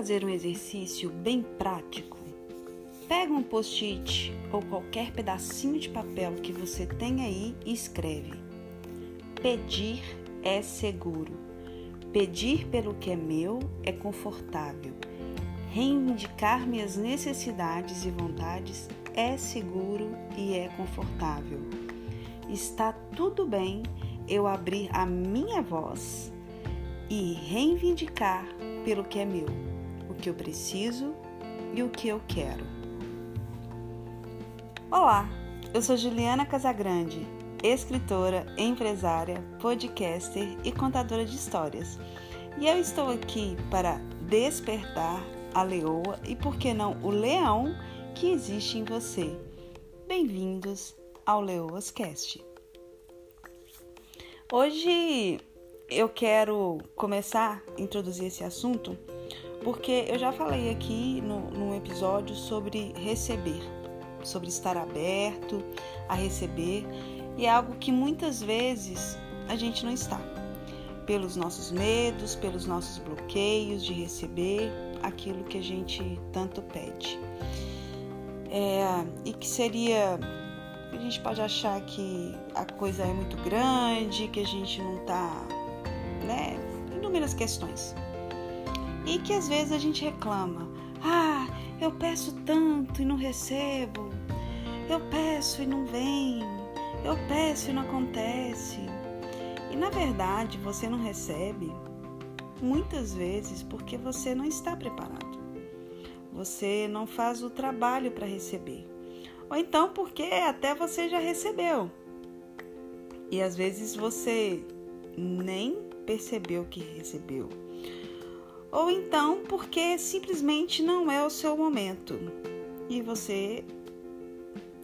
fazer um exercício bem prático? Pega um post-it ou qualquer pedacinho de papel que você tem aí e escreve: Pedir é seguro. Pedir pelo que é meu é confortável. Reivindicar minhas necessidades e vontades é seguro e é confortável. Está tudo bem eu abrir a minha voz e reivindicar pelo que é meu, que eu preciso e o que eu quero. Olá, eu sou Juliana Casagrande, escritora, empresária, podcaster e contadora de histórias. E eu estou aqui para despertar a leoa e, por que não, o leão que existe em você. Bem-vindos ao Leoas Cast. Hoje eu quero começar a introduzir esse assunto porque eu já falei aqui no, num episódio sobre receber, sobre estar aberto a receber, e é algo que muitas vezes a gente não está, pelos nossos medos, pelos nossos bloqueios de receber aquilo que a gente tanto pede. É, e que seria a gente pode achar que a coisa é muito grande, que a gente não está né? Inúmeras questões. E que às vezes a gente reclama: ah, eu peço tanto e não recebo, eu peço e não vem, eu peço e não acontece. E na verdade você não recebe muitas vezes porque você não está preparado. Você não faz o trabalho para receber. Ou então porque até você já recebeu. E às vezes você nem percebeu que recebeu. Ou então porque simplesmente não é o seu momento e você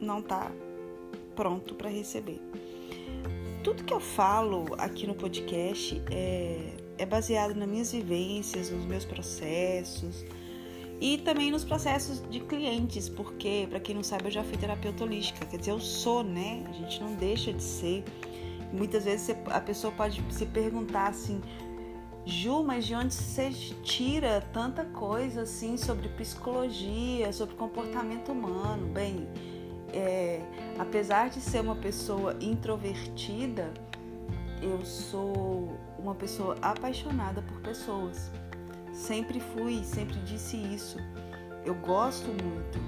não está pronto para receber. Tudo que eu falo aqui no podcast é, é baseado nas minhas vivências, nos meus processos e também nos processos de clientes, porque, para quem não sabe, eu já fui terapeuta holística, quer dizer, eu sou, né? A gente não deixa de ser. Muitas vezes a pessoa pode se perguntar assim, Ju, mas de onde você tira tanta coisa assim sobre psicologia, sobre comportamento humano? Bem, é, apesar de ser uma pessoa introvertida, eu sou uma pessoa apaixonada por pessoas. Sempre fui, sempre disse isso. Eu gosto muito,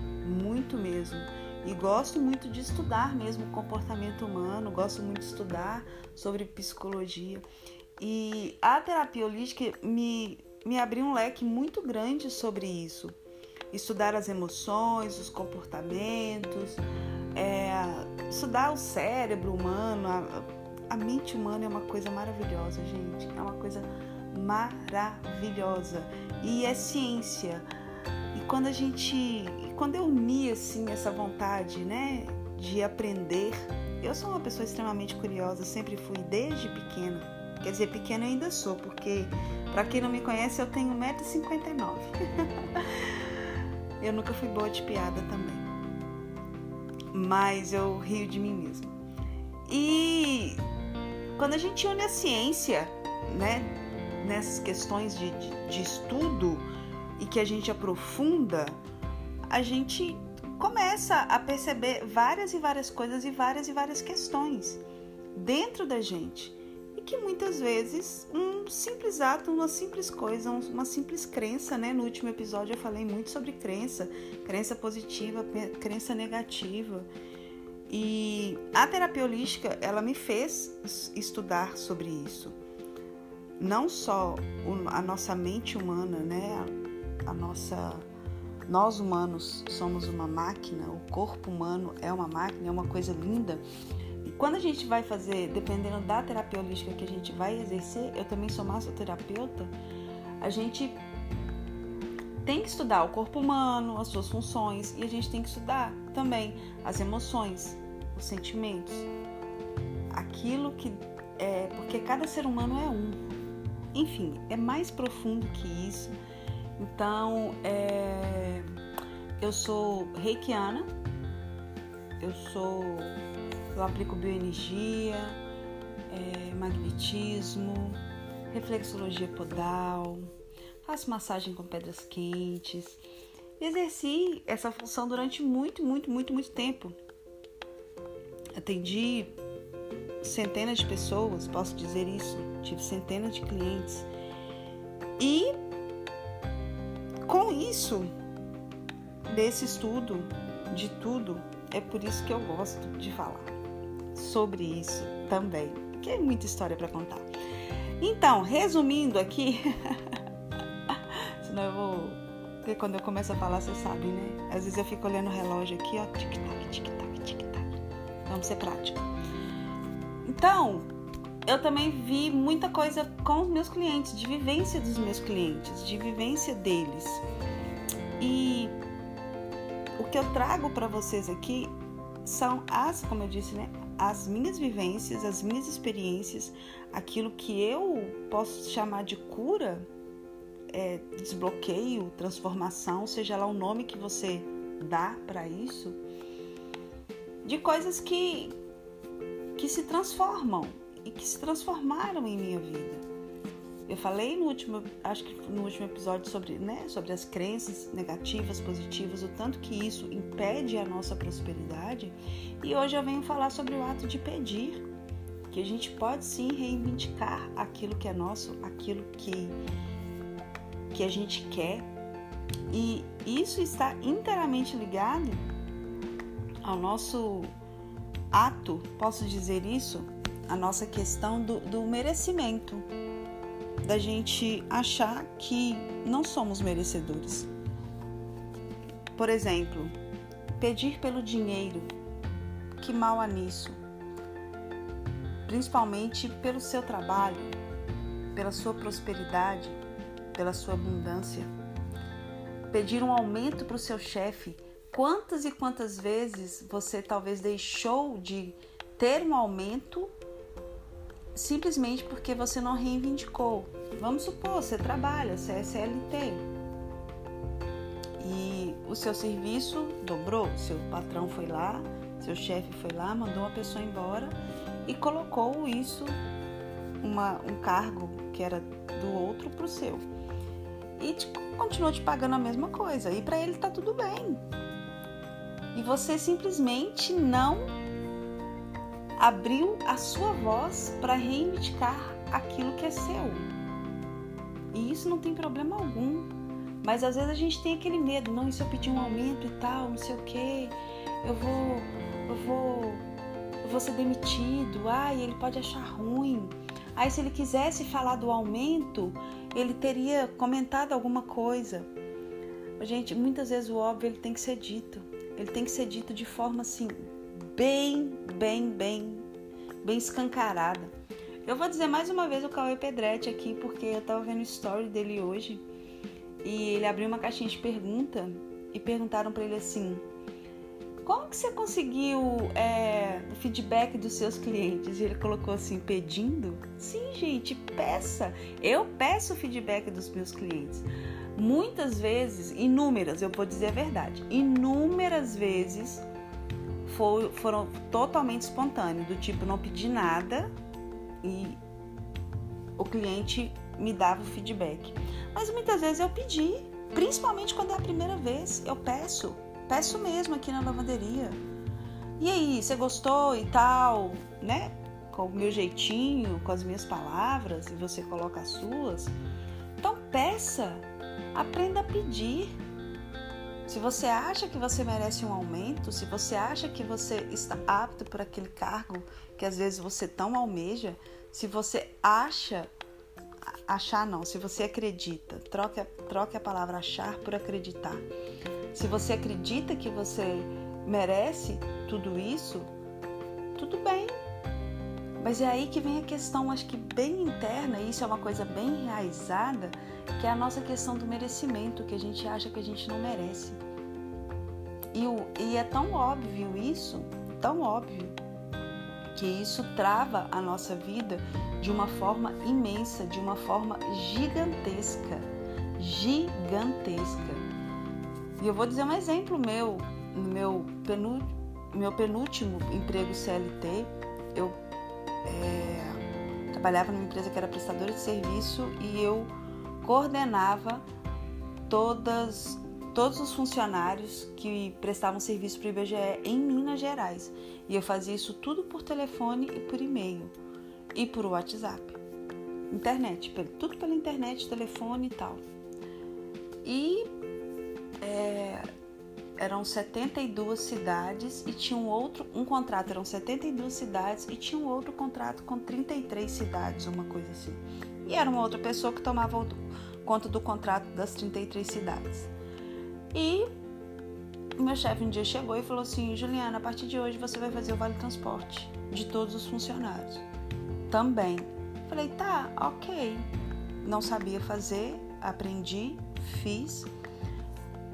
muito mesmo e gosto muito de estudar mesmo comportamento humano, gosto muito de estudar sobre psicologia. E a terapia holística me, me abriu um leque muito grande sobre isso. Estudar as emoções, os comportamentos, é, estudar o cérebro humano, a, a mente humana é uma coisa maravilhosa, gente. É uma coisa maravilhosa. E é ciência. E quando a gente quando eu uni assim essa vontade, né, de aprender, eu sou uma pessoa extremamente curiosa, sempre fui desde pequena. Quer dizer, pequena ainda sou, porque para quem não me conhece, eu tenho 1,59m. eu nunca fui boa de piada também. Mas eu rio de mim mesma. E quando a gente une a ciência, né, nessas questões de, de, de estudo e que a gente aprofunda, a gente começa a perceber várias e várias coisas e várias e várias questões dentro da gente. Que muitas vezes um simples ato, uma simples coisa, uma simples crença, né? No último episódio eu falei muito sobre crença, crença positiva, crença negativa. E a terapia holística, ela me fez estudar sobre isso. Não só a nossa mente humana, né? A nossa nós humanos somos uma máquina, o corpo humano é uma máquina, é uma coisa linda. Quando a gente vai fazer, dependendo da terapia holística que a gente vai exercer, eu também sou massoterapeuta, a gente tem que estudar o corpo humano, as suas funções, e a gente tem que estudar também as emoções, os sentimentos, aquilo que é, porque cada ser humano é um. Enfim, é mais profundo que isso. Então, é, eu sou reikiana, eu sou, eu aplico bioenergia, é, magnetismo, reflexologia podal, faço massagem com pedras quentes. Exerci essa função durante muito, muito, muito, muito tempo. Atendi centenas de pessoas, posso dizer isso. Tive centenas de clientes. E com isso, desse estudo, de tudo, é por isso que eu gosto de falar sobre isso também, que é muita história para contar. Então, resumindo aqui, senão eu vou. Porque quando eu começo a falar, você sabe, né? Às vezes eu fico olhando o relógio aqui, ó, tic-tac, tic-tac, tic-tac. Vamos ser práticos. Então, eu também vi muita coisa com os meus clientes, de vivência dos meus clientes, de vivência deles. E o que eu trago para vocês aqui são as, como eu disse, né, as minhas vivências, as minhas experiências, aquilo que eu posso chamar de cura, é, desbloqueio, transformação, seja lá o nome que você dá para isso, de coisas que que se transformam e que se transformaram em minha vida. Eu falei no último, acho que no último episódio sobre, né, sobre as crenças negativas, positivas, o tanto que isso impede a nossa prosperidade. E hoje eu venho falar sobre o ato de pedir, que a gente pode sim reivindicar aquilo que é nosso, aquilo que que a gente quer. E isso está inteiramente ligado ao nosso ato, posso dizer isso, a nossa questão do, do merecimento da gente achar que não somos merecedores. Por exemplo, pedir pelo dinheiro, que mal há nisso? Principalmente pelo seu trabalho, pela sua prosperidade, pela sua abundância. Pedir um aumento para o seu chefe. Quantas e quantas vezes você talvez deixou de ter um aumento simplesmente porque você não reivindicou. Vamos supor, você trabalha, você é CLT e o seu serviço dobrou, seu patrão foi lá, seu chefe foi lá, mandou uma pessoa embora e colocou isso, uma, um cargo que era do outro para o seu. E te, continuou te pagando a mesma coisa. E para ele tá tudo bem. E você simplesmente não abriu a sua voz para reivindicar aquilo que é seu. E isso não tem problema algum. Mas às vezes a gente tem aquele medo, não, e se eu pedir um aumento e tal, não sei o quê, eu vou, eu vou, eu vou ser demitido, ai, ele pode achar ruim. Aí se ele quisesse falar do aumento, ele teria comentado alguma coisa. Gente, muitas vezes o óbvio ele tem que ser dito. Ele tem que ser dito de forma assim, bem, bem, bem, bem escancarada. Eu vou dizer mais uma vez o Cauê Pedretti aqui, porque eu tava vendo o story dele hoje e ele abriu uma caixinha de pergunta e perguntaram para ele assim: Como que você conseguiu é, o feedback dos seus clientes? E ele colocou assim: pedindo? Sim, gente, peça. Eu peço o feedback dos meus clientes. Muitas vezes, inúmeras, eu vou dizer a verdade, inúmeras vezes foi, foram totalmente espontâneos, do tipo não pedi nada e o cliente me dava o feedback. Mas muitas vezes eu pedi, principalmente quando é a primeira vez, eu peço, peço mesmo aqui na lavanderia. E aí, você gostou e tal, né? Com o meu jeitinho, com as minhas palavras, e você coloca as suas. Então peça, aprenda a pedir. Se você acha que você merece um aumento, se você acha que você está apto para aquele cargo que às vezes você tão almeja, se você acha, achar não, se você acredita, troque, troque a palavra achar por acreditar. Se você acredita que você merece tudo isso, tudo bem. Mas é aí que vem a questão, acho que bem interna, e isso é uma coisa bem enraizada, que é a nossa questão do merecimento, que a gente acha que a gente não merece. E, o, e é tão óbvio isso, tão óbvio, que isso trava a nossa vida de uma forma imensa, de uma forma gigantesca. Gigantesca. E eu vou dizer um exemplo meu, no meu, meu penúltimo emprego CLT, eu é, trabalhava numa empresa que era prestadora de serviço e eu coordenava todas, todos os funcionários que prestavam serviço para o IBGE em Minas Gerais. E eu fazia isso tudo por telefone e por e-mail e por WhatsApp. Internet, tudo pela internet, telefone e tal. E é, eram 72 cidades e tinha um outro, um contrato, eram 72 cidades e tinha um outro contrato com 33 cidades, uma coisa assim. E era uma outra pessoa que tomava conta do contrato das 33 cidades. E meu chefe um dia chegou e falou assim: Juliana, a partir de hoje você vai fazer o vale transporte de todos os funcionários. Também. Falei, tá, ok. Não sabia fazer, aprendi, fiz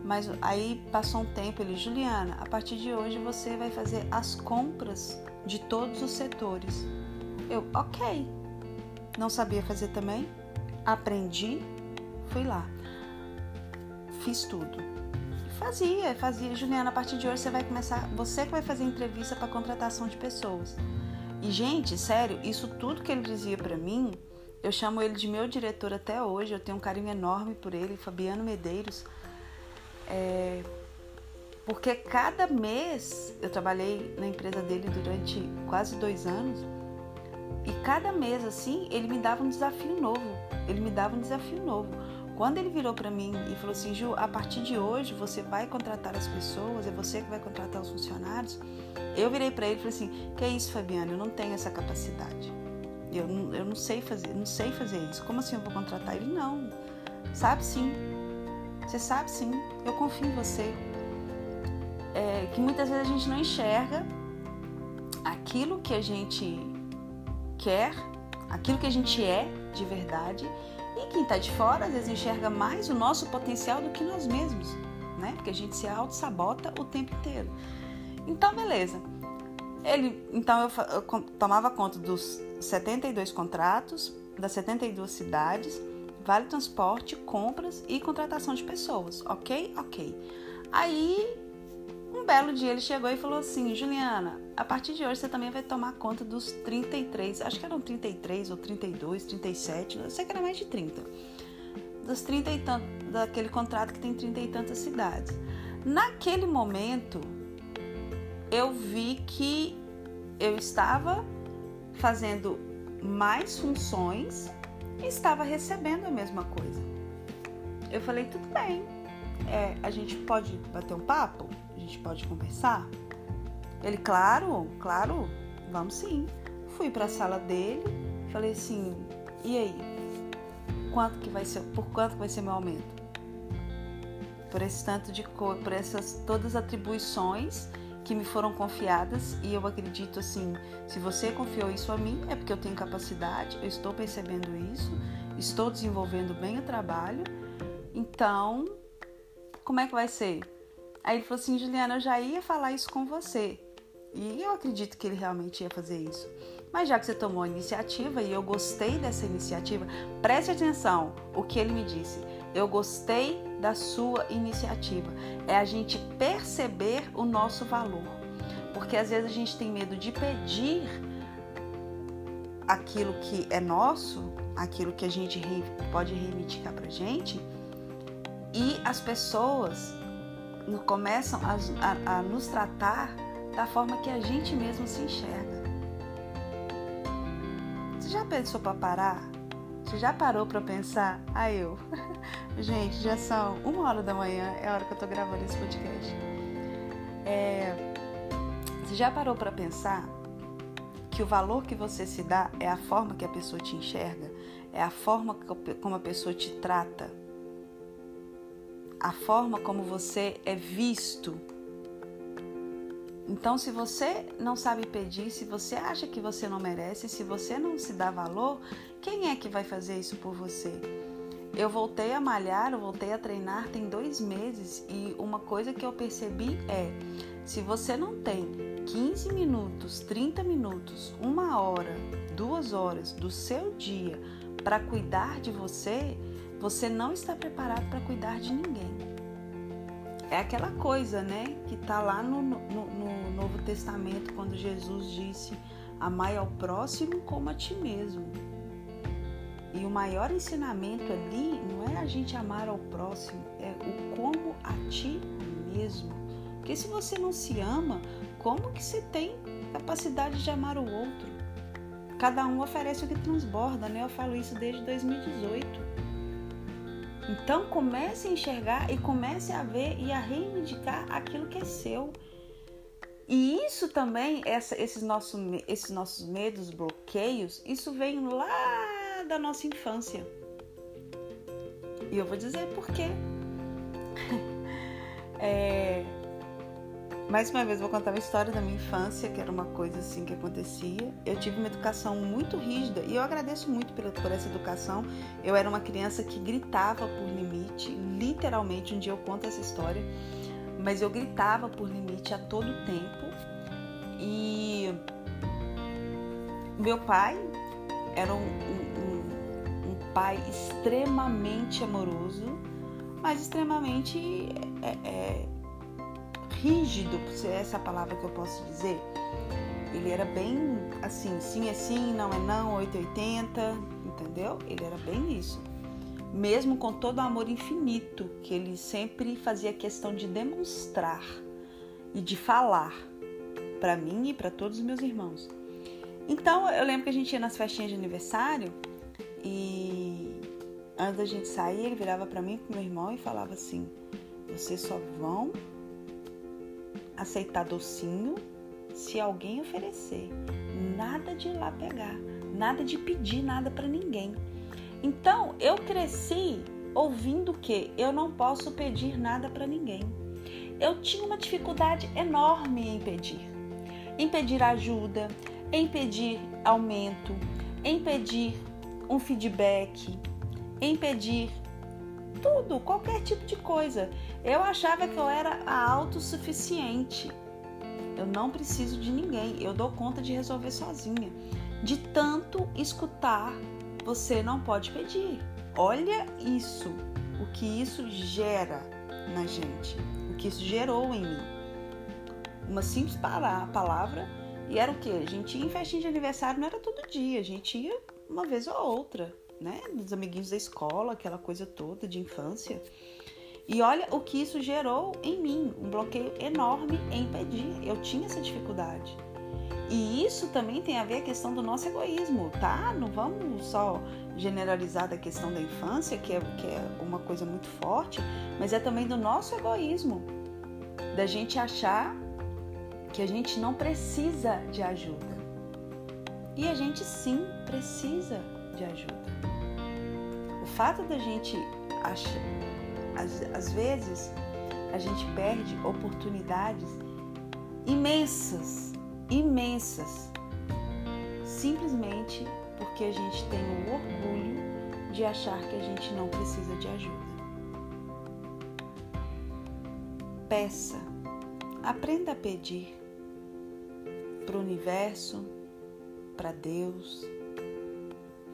mas aí passou um tempo, ele, Juliana, a partir de hoje você vai fazer as compras de todos os setores. Eu, ok. Não sabia fazer também? Aprendi, fui lá. Fiz tudo. Fazia, fazia. Juliana, a partir de hoje você vai começar, você que vai fazer entrevista para contratação de pessoas. E gente, sério, isso tudo que ele dizia para mim, eu chamo ele de meu diretor até hoje, eu tenho um carinho enorme por ele, Fabiano Medeiros é, porque cada mês eu trabalhei na empresa dele durante quase dois anos e cada mês assim ele me dava um desafio novo. Ele me dava um desafio novo. Quando ele virou para mim e falou assim, Ju, a partir de hoje você vai contratar as pessoas, é você que vai contratar os funcionários. Eu virei para ele e falei assim, que é isso, Fabiano? Eu não tenho essa capacidade. Eu, eu não sei fazer, não sei fazer isso. Como assim eu vou contratar ele? Não. Sabe sim. Você sabe sim, eu confio em você. É, que muitas vezes a gente não enxerga aquilo que a gente quer, aquilo que a gente é de verdade. E quem está de fora às vezes enxerga mais o nosso potencial do que nós mesmos, né? Porque a gente se auto-sabota o tempo inteiro. Então, beleza. Ele, então eu, eu tomava conta dos 72 contratos, das 72 cidades vale transporte, compras e contratação de pessoas, ok? Ok. Aí, um belo dia ele chegou e falou assim: Juliana, a partir de hoje você também vai tomar conta dos 33, acho que eram 33 ou 32, 37, não sei que era mais de 30. Dos 30 e daquele contrato que tem 30 e tantas cidades. Naquele momento, eu vi que eu estava fazendo mais funções estava recebendo a mesma coisa. Eu falei, tudo bem, é, a gente pode bater um papo? A gente pode conversar? Ele, claro, claro, vamos sim. Fui para a sala dele, falei assim, e aí? Quanto que vai ser, por quanto vai ser meu aumento? Por esse tanto de cor, por essas todas as atribuições que me foram confiadas e eu acredito assim, se você confiou isso a mim, é porque eu tenho capacidade, eu estou percebendo isso, estou desenvolvendo bem o trabalho. Então, como é que vai ser? Aí ele falou assim, Juliana, eu já ia falar isso com você. E eu acredito que ele realmente ia fazer isso. Mas já que você tomou a iniciativa e eu gostei dessa iniciativa, preste atenção o que ele me disse. Eu gostei da sua iniciativa. É a gente perceber o nosso valor. Porque às vezes a gente tem medo de pedir aquilo que é nosso, aquilo que a gente pode reivindicar pra gente, e as pessoas começam a, a, a nos tratar da forma que a gente mesmo se enxerga. Você já pensou para parar você já parou para pensar? Ah, eu. Gente, já são uma hora da manhã, é a hora que eu tô gravando esse podcast. É... Você já parou para pensar que o valor que você se dá é a forma que a pessoa te enxerga, é a forma como a pessoa te trata, a forma como você é visto então, se você não sabe pedir, se você acha que você não merece, se você não se dá valor, quem é que vai fazer isso por você? Eu voltei a malhar, eu voltei a treinar tem dois meses e uma coisa que eu percebi é: se você não tem 15 minutos, 30 minutos, uma hora, duas horas do seu dia para cuidar de você, você não está preparado para cuidar de ninguém. É aquela coisa, né, que está lá no, no, no, Novo Testamento, quando Jesus disse: Amai ao próximo como a ti mesmo. E o maior ensinamento ali não é a gente amar ao próximo, é o como a ti mesmo. Porque se você não se ama, como que você tem capacidade de amar o outro? Cada um oferece o que transborda, né? Eu falo isso desde 2018. Então comece a enxergar e comece a ver e a reivindicar aquilo que é seu. E isso também, essa, esses, nossos, esses nossos medos, bloqueios, isso vem lá da nossa infância. E eu vou dizer por quê. é, mais uma vez vou contar uma história da minha infância, que era uma coisa assim que acontecia. Eu tive uma educação muito rígida e eu agradeço muito por, por essa educação. Eu era uma criança que gritava por limite, literalmente. Um dia eu conto essa história mas eu gritava por limite a todo tempo. E meu pai era um, um, um pai extremamente amoroso, mas extremamente é, é, rígido, se é essa palavra que eu posso dizer. Ele era bem assim, sim é sim, não é não, 880, entendeu? Ele era bem isso mesmo com todo o amor infinito que ele sempre fazia questão de demonstrar e de falar para mim e para todos os meus irmãos. Então eu lembro que a gente ia nas festinhas de aniversário e antes da gente sair ele virava para mim e pro meu irmão e falava assim: vocês só vão aceitar docinho se alguém oferecer. Nada de ir lá pegar, nada de pedir nada para ninguém. Então, eu cresci ouvindo que eu não posso pedir nada para ninguém. Eu tinha uma dificuldade enorme em pedir. Em pedir ajuda, em pedir aumento, em pedir um feedback, em pedir tudo, qualquer tipo de coisa. Eu achava que eu era autossuficiente. Eu não preciso de ninguém, eu dou conta de resolver sozinha. De tanto escutar você não pode pedir. Olha isso, o que isso gera na gente, o que isso gerou em mim. Uma simples palavra e era o que? A gente ia em festinha de aniversário, não era todo dia, a gente ia uma vez ou outra, né? Dos amiguinhos da escola, aquela coisa toda de infância. E olha o que isso gerou em mim, um bloqueio enorme em pedir. Eu tinha essa dificuldade. E isso também tem a ver a questão do nosso egoísmo, tá? Não vamos só generalizar da questão da infância, que é, que é uma coisa muito forte, mas é também do nosso egoísmo, da gente achar que a gente não precisa de ajuda. E a gente sim precisa de ajuda. Fato da gente às vezes, a gente perde oportunidades imensas imensas, simplesmente porque a gente tem o orgulho de achar que a gente não precisa de ajuda. Peça, aprenda a pedir para o universo, para Deus,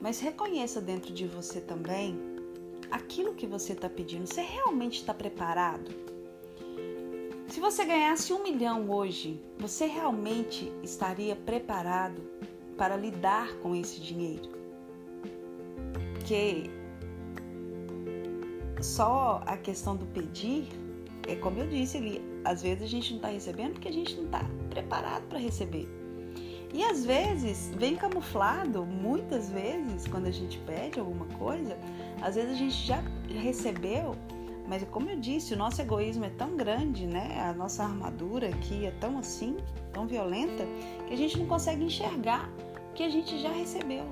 mas reconheça dentro de você também aquilo que você está pedindo. Você realmente está preparado? Se você ganhasse um milhão hoje, você realmente estaria preparado para lidar com esse dinheiro? Porque só a questão do pedir, é como eu disse ali, às vezes a gente não está recebendo porque a gente não está preparado para receber. E às vezes vem camuflado, muitas vezes, quando a gente pede alguma coisa, às vezes a gente já recebeu mas como eu disse, o nosso egoísmo é tão grande, né? A nossa armadura aqui é tão assim, tão violenta, que a gente não consegue enxergar que a gente já recebeu.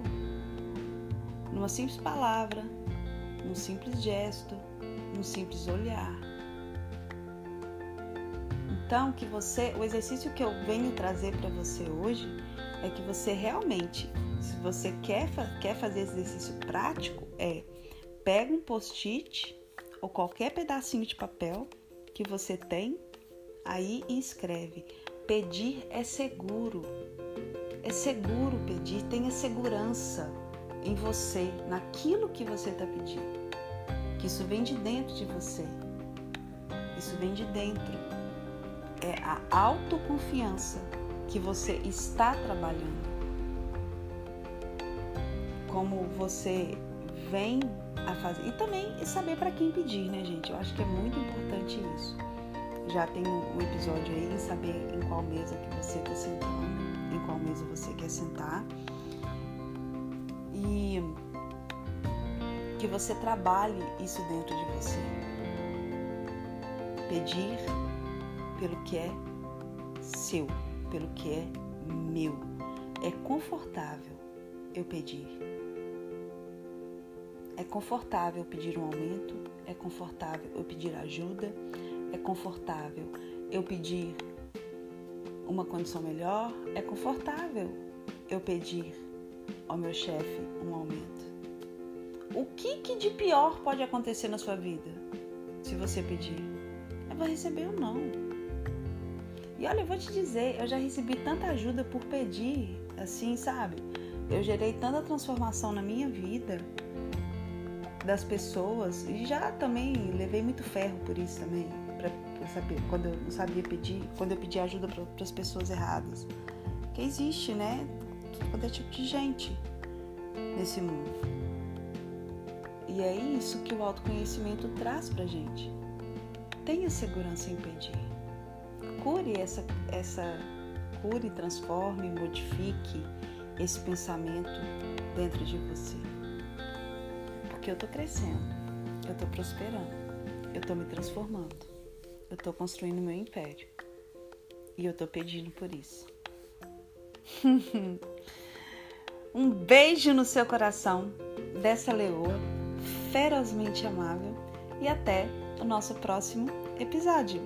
Numa simples palavra, num simples gesto, num simples olhar. Então, que você, o exercício que eu venho trazer para você hoje é que você realmente, se você quer, quer fazer exercício prático, é pega um post-it ou qualquer pedacinho de papel que você tem aí e escreve. Pedir é seguro. É seguro pedir, tenha segurança em você, naquilo que você está pedindo. Que isso vem de dentro de você. Isso vem de dentro. É a autoconfiança que você está trabalhando. Como você vem a fazer. E também saber para quem pedir, né, gente? Eu acho que é muito importante isso. Já tem um episódio aí em saber em qual mesa que você está sentando, em qual mesa você quer sentar. E que você trabalhe isso dentro de você. Pedir pelo que é seu, pelo que é meu. É confortável eu pedir. É confortável pedir um aumento, é confortável eu pedir ajuda, é confortável eu pedir uma condição melhor, é confortável eu pedir ao meu chefe um aumento. O que, que de pior pode acontecer na sua vida se você pedir? É vai receber ou não. E olha, eu vou te dizer, eu já recebi tanta ajuda por pedir, assim, sabe? Eu gerei tanta transformação na minha vida das pessoas e já também levei muito ferro por isso também, para saber quando eu não sabia pedir, quando eu pedi ajuda para as pessoas erradas. Que existe, né? Todo tipo de gente nesse mundo. E é isso que o autoconhecimento traz pra gente. Tenha segurança em pedir. Cure essa, essa cure, transforme, modifique esse pensamento dentro de você. Porque eu tô crescendo, eu tô prosperando, eu tô me transformando, eu tô construindo meu império. E eu tô pedindo por isso. um beijo no seu coração dessa leoa ferozmente amável e até o nosso próximo episódio.